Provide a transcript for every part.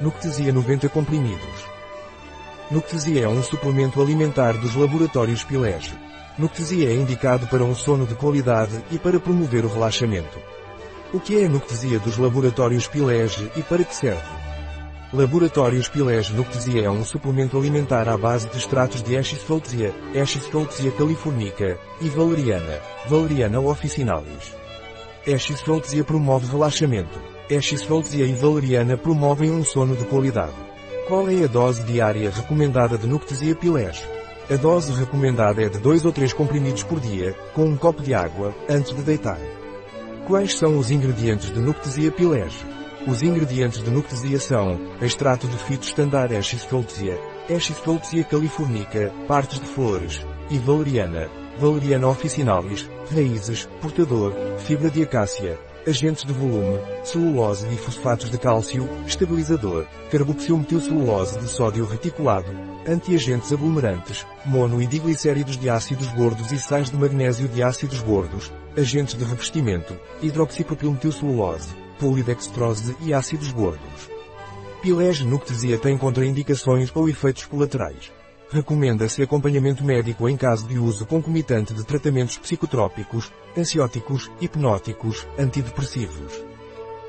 Nuctesia 90 comprimidos. Nuctesia é um suplemento alimentar dos laboratórios Pilege. Nuctesia é indicado para um sono de qualidade e para promover o relaxamento. O que é a Nuctesia dos laboratórios Pilege e para que serve? Laboratórios Pilege Nuctesia é um suplemento alimentar à base de extratos de Eschisfoltsia, Eschisfoltsia californica e valeriana, Valeriana officinalis. Eschisfoltsia promove relaxamento. Eschisfoltsia e valeriana promovem um sono de qualidade. Qual é a dose diária recomendada de Nuctesia Pilege? A dose recomendada é de 2 ou 3 comprimidos por dia, com um copo de água, antes de deitar. Quais são os ingredientes de Nuctesia Pilege? Os ingredientes de Nuctesia são extrato de fito standard Eschisfoltsia, Eschisfoltsia californica, partes de flores, e valeriana, Valeriana officinalis, raízes, portador, fibra de acácia, agentes de volume, celulose e fosfatos de cálcio, estabilizador, carboxilmetilcelulose de sódio reticulado, antiagentes aglomerantes, mono e diglicéridos de ácidos gordos e sais de magnésio de ácidos gordos, agentes de revestimento, hidroxipropilmetilcelulose, polidextrose e ácidos gordos. Pilege Nuctesia tem contraindicações ou efeitos colaterais. Recomenda-se acompanhamento médico em caso de uso concomitante de tratamentos psicotrópicos, ansióticos, hipnóticos, antidepressivos.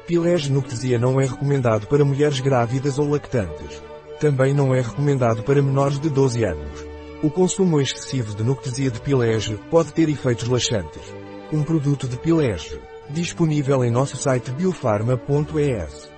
Pilege Nuctesia não é recomendado para mulheres grávidas ou lactantes. Também não é recomendado para menores de 12 anos. O consumo excessivo de Nuctesia de Pilege pode ter efeitos laxantes. Um produto de Pilege. Disponível em nosso site biofarma.es.